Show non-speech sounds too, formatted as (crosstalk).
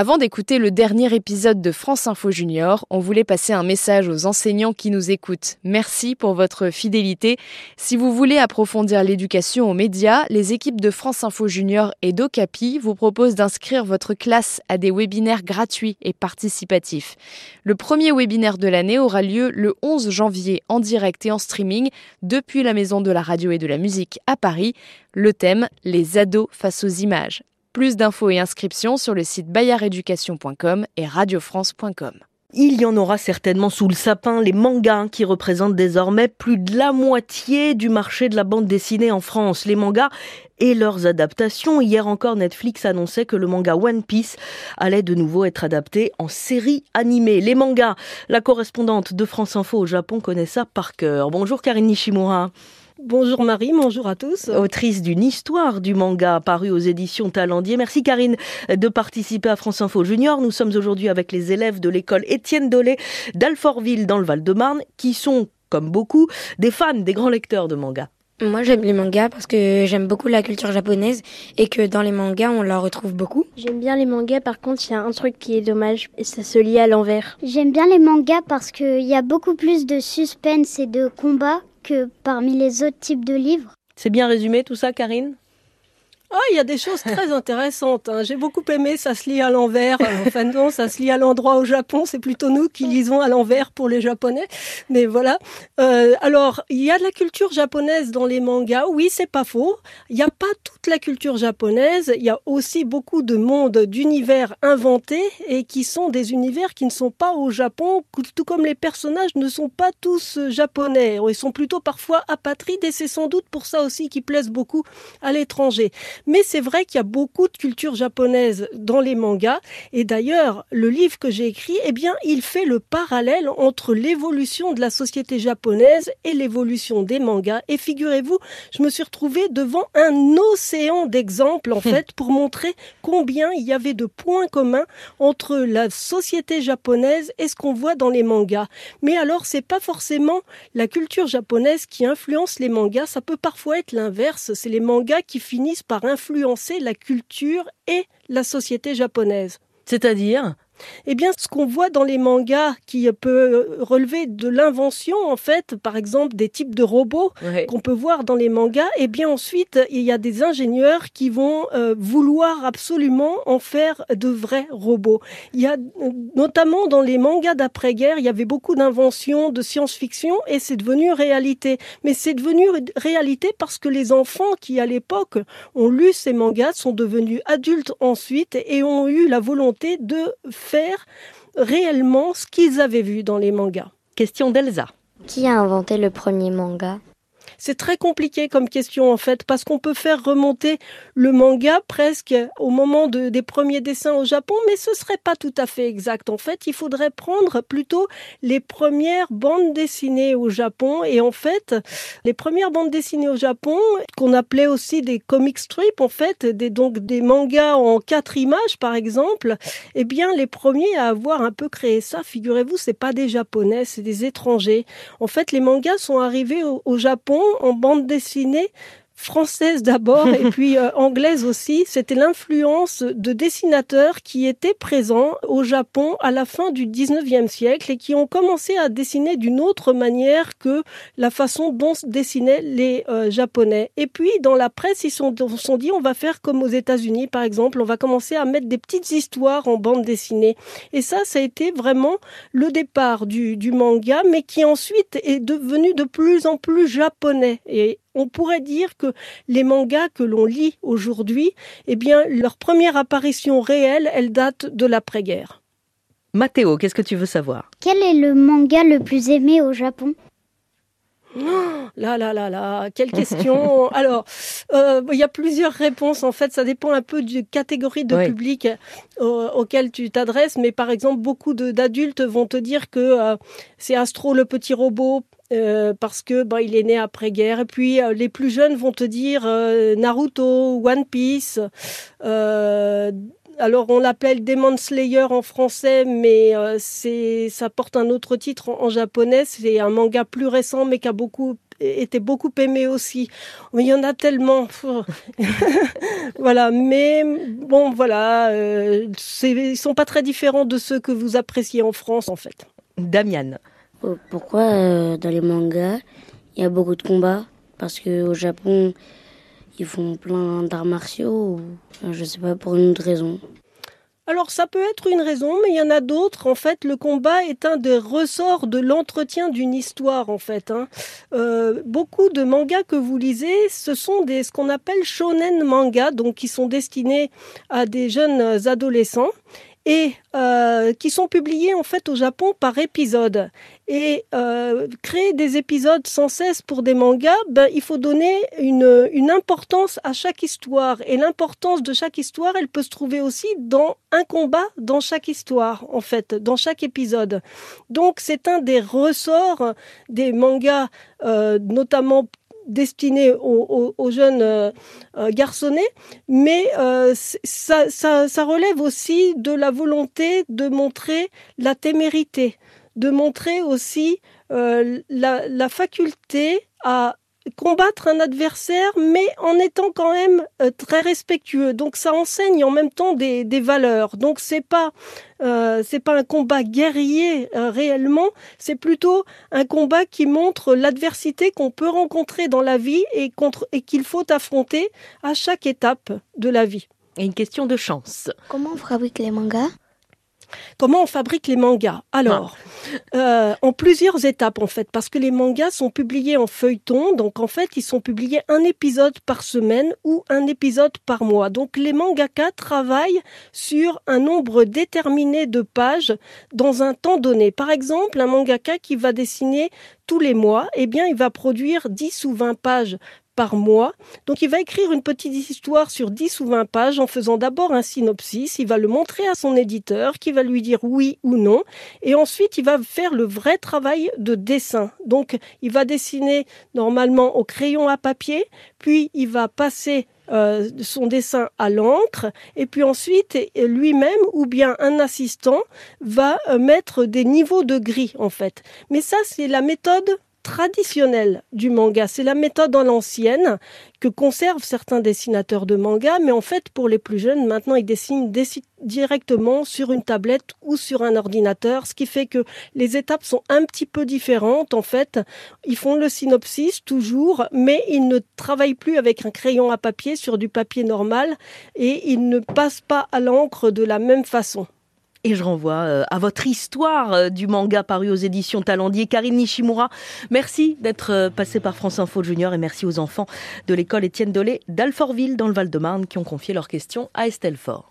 Avant d'écouter le dernier épisode de France Info Junior, on voulait passer un message aux enseignants qui nous écoutent. Merci pour votre fidélité. Si vous voulez approfondir l'éducation aux médias, les équipes de France Info Junior et d'Ocapi vous proposent d'inscrire votre classe à des webinaires gratuits et participatifs. Le premier webinaire de l'année aura lieu le 11 janvier en direct et en streaming depuis la Maison de la Radio et de la Musique à Paris. Le thème, les ados face aux images. Plus d'infos et inscriptions sur le site bayareducation.com et radiofrance.com. Il y en aura certainement sous le sapin les mangas qui représentent désormais plus de la moitié du marché de la bande dessinée en France. Les mangas et leurs adaptations. Hier encore, Netflix annonçait que le manga One Piece allait de nouveau être adapté en série animée. Les mangas, la correspondante de France Info au Japon connaît ça par cœur. Bonjour Karine Nishimura. Bonjour Marie, bonjour à tous. Autrice d'une histoire du manga paru aux éditions Talendier. Merci Karine de participer à France Info Junior. Nous sommes aujourd'hui avec les élèves de l'école Étienne Dolé d'Alfortville dans le Val-de-Marne qui sont, comme beaucoup, des fans, des grands lecteurs de manga. Moi, j'aime les mangas parce que j'aime beaucoup la culture japonaise et que dans les mangas, on la retrouve beaucoup. J'aime bien les mangas, par contre, il y a un truc qui est dommage, et ça se lit à l'envers. J'aime bien les mangas parce qu'il y a beaucoup plus de suspense et de combat que parmi les autres types de livres. C'est bien résumé tout ça, Karine? Ah, il y a des choses très intéressantes. Hein. J'ai beaucoup aimé, ça se lit à l'envers. Enfin non, ça se lit à l'endroit au Japon. C'est plutôt nous qui lisons à l'envers pour les Japonais. Mais voilà. Euh, alors, il y a de la culture japonaise dans les mangas. Oui, c'est pas faux. Il n'y a pas toute la culture japonaise. Il y a aussi beaucoup de mondes, d'univers inventés et qui sont des univers qui ne sont pas au Japon, tout comme les personnages ne sont pas tous japonais. Ils sont plutôt parfois apatrides et c'est sans doute pour ça aussi qu'ils plaisent beaucoup à l'étranger. Mais c'est vrai qu'il y a beaucoup de culture japonaise dans les mangas. Et d'ailleurs, le livre que j'ai écrit, eh bien, il fait le parallèle entre l'évolution de la société japonaise et l'évolution des mangas. Et figurez-vous, je me suis retrouvée devant un océan d'exemples, en fait, pour montrer combien il y avait de points communs entre la société japonaise et ce qu'on voit dans les mangas. Mais alors, c'est pas forcément la culture japonaise qui influence les mangas. Ça peut parfois être l'inverse. C'est les mangas qui finissent par influencer la culture et la société japonaise. C'est-à-dire? Eh bien, ce qu'on voit dans les mangas qui peut relever de l'invention, en fait, par exemple, des types de robots qu'on peut voir dans les mangas, eh bien, ensuite, il y a des ingénieurs qui vont euh, vouloir absolument en faire de vrais robots. Il y a, notamment dans les mangas d'après-guerre, il y avait beaucoup d'inventions de science-fiction et c'est devenu réalité. Mais c'est devenu réalité parce que les enfants qui, à l'époque, ont lu ces mangas sont devenus adultes ensuite et ont eu la volonté de faire réellement ce qu'ils avaient vu dans les mangas. Question d'Elsa. Qui a inventé le premier manga? C'est très compliqué comme question en fait, parce qu'on peut faire remonter le manga presque au moment des premiers dessins au Japon, mais ce serait pas tout à fait exact. En fait, il faudrait prendre plutôt les premières bandes dessinées au Japon, et en fait, les premières bandes dessinées au Japon, qu'on appelait aussi des comic strips, en fait, des, donc des mangas en quatre images par exemple, eh bien, les premiers à avoir un peu créé ça, figurez-vous, c'est pas des Japonais, c'est des étrangers. En fait, les mangas sont arrivés au Japon en bande dessinée française d'abord et (laughs) puis euh, anglaise aussi. C'était l'influence de dessinateurs qui étaient présents au Japon à la fin du 19e siècle et qui ont commencé à dessiner d'une autre manière que la façon dont dessinaient les euh, Japonais. Et puis dans la presse, ils se sont, sont dit on va faire comme aux États-Unis par exemple, on va commencer à mettre des petites histoires en bande dessinée. Et ça, ça a été vraiment le départ du, du manga, mais qui ensuite est devenu de plus en plus japonais. Et on pourrait dire que les mangas que l'on lit aujourd'hui, eh bien, leur première apparition réelle, elle date de l'après-guerre. Mathéo, qu'est-ce que tu veux savoir? Quel est le manga le plus aimé au Japon? (gasps) là, là, là, là, quelle question (laughs) Alors, euh, il y a plusieurs réponses. En fait, ça dépend un peu du catégorie de public euh, auquel tu t'adresses. Mais par exemple, beaucoup d'adultes vont te dire que euh, c'est Astro le petit robot parce que bah, il est né après guerre. Et puis les plus jeunes vont te dire Naruto, One Piece. Alors on l'appelle Demon Slayer en français, mais c'est ça porte un autre titre en, japonais. C'est un manga plus récent, mais qui a beaucoup était beaucoup aimé aussi. Mais il y en a tellement. (laughs) voilà, mais bon, voilà, euh, ils sont pas très différents de ceux que vous appréciez en France, en fait. Damian. Pourquoi euh, dans les mangas il y a beaucoup de combats? Parce qu'au Japon, ils font plein d'arts martiaux ou je sais pas pour une autre raison. Alors ça peut être une raison, mais il y en a d'autres. En fait, le combat est un des ressorts de l'entretien d'une histoire. En fait, hein. euh, beaucoup de mangas que vous lisez, ce sont des ce qu'on appelle shonen manga, donc qui sont destinés à des jeunes adolescents et euh, qui sont publiés en fait au Japon par épisode. Et euh, créer des épisodes sans cesse pour des mangas, ben, il faut donner une, importance à chaque histoire. Et l'importance de chaque histoire, elle peut se trouver aussi dans un combat dans chaque histoire, en fait, dans chaque épisode. Donc c'est un des ressorts des mangas, euh, notamment destiné aux, jeunes euh, euh, garçonnets, mais euh, ça, relève aussi de la volonté de montrer la témérité, de montrer aussi la, la faculté à combattre un adversaire, mais en étant quand même euh, très respectueux. Donc ça enseigne en même temps des, valeurs. Donc c'est pas euh, c'est pas un combat guerrier euh, réellement, c'est plutôt un combat qui montre l'adversité qu'on peut rencontrer dans la vie et, contre, et qu'il faut affronter à chaque étape de la vie. Et une question de chance. Comment on fabrique les mangas? Comment on fabrique les mangas? Alors, ah. euh, en plusieurs étapes en fait, parce que les mangas sont publiés en feuilleton, donc en fait ils sont publiés un épisode par semaine ou un épisode par mois. Donc les mangaka travaillent sur un nombre déterminé de pages dans un temps donné. Par exemple, un mangaka qui va dessiner tous les mois, eh bien, il va produire 10 ou 20 pages par mois. Donc il va écrire une petite histoire sur 10 ou 20 pages en faisant d'abord un synopsis, il va le montrer à son éditeur qui va lui dire oui ou non et ensuite il va faire le vrai travail de dessin. Donc il va dessiner normalement au crayon à papier, puis il va passer euh, son dessin à l'encre et puis ensuite lui-même ou bien un assistant va euh, mettre des niveaux de gris en fait. Mais ça c'est la méthode traditionnelle du manga. C'est la méthode en l'ancienne que conservent certains dessinateurs de manga, mais en fait, pour les plus jeunes, maintenant, ils dessinent directement sur une tablette ou sur un ordinateur, ce qui fait que les étapes sont un petit peu différentes. En fait, ils font le synopsis toujours, mais ils ne travaillent plus avec un crayon à papier sur du papier normal et ils ne passent pas à l'encre de la même façon. Et je renvoie euh, à votre histoire euh, du manga paru aux éditions Talendier. Karine Nishimura, merci d'être euh, passée par France Info Junior et merci aux enfants de l'école Étienne Dolé d'Alfortville dans le Val-de-Marne qui ont confié leurs questions à Estelle Fort.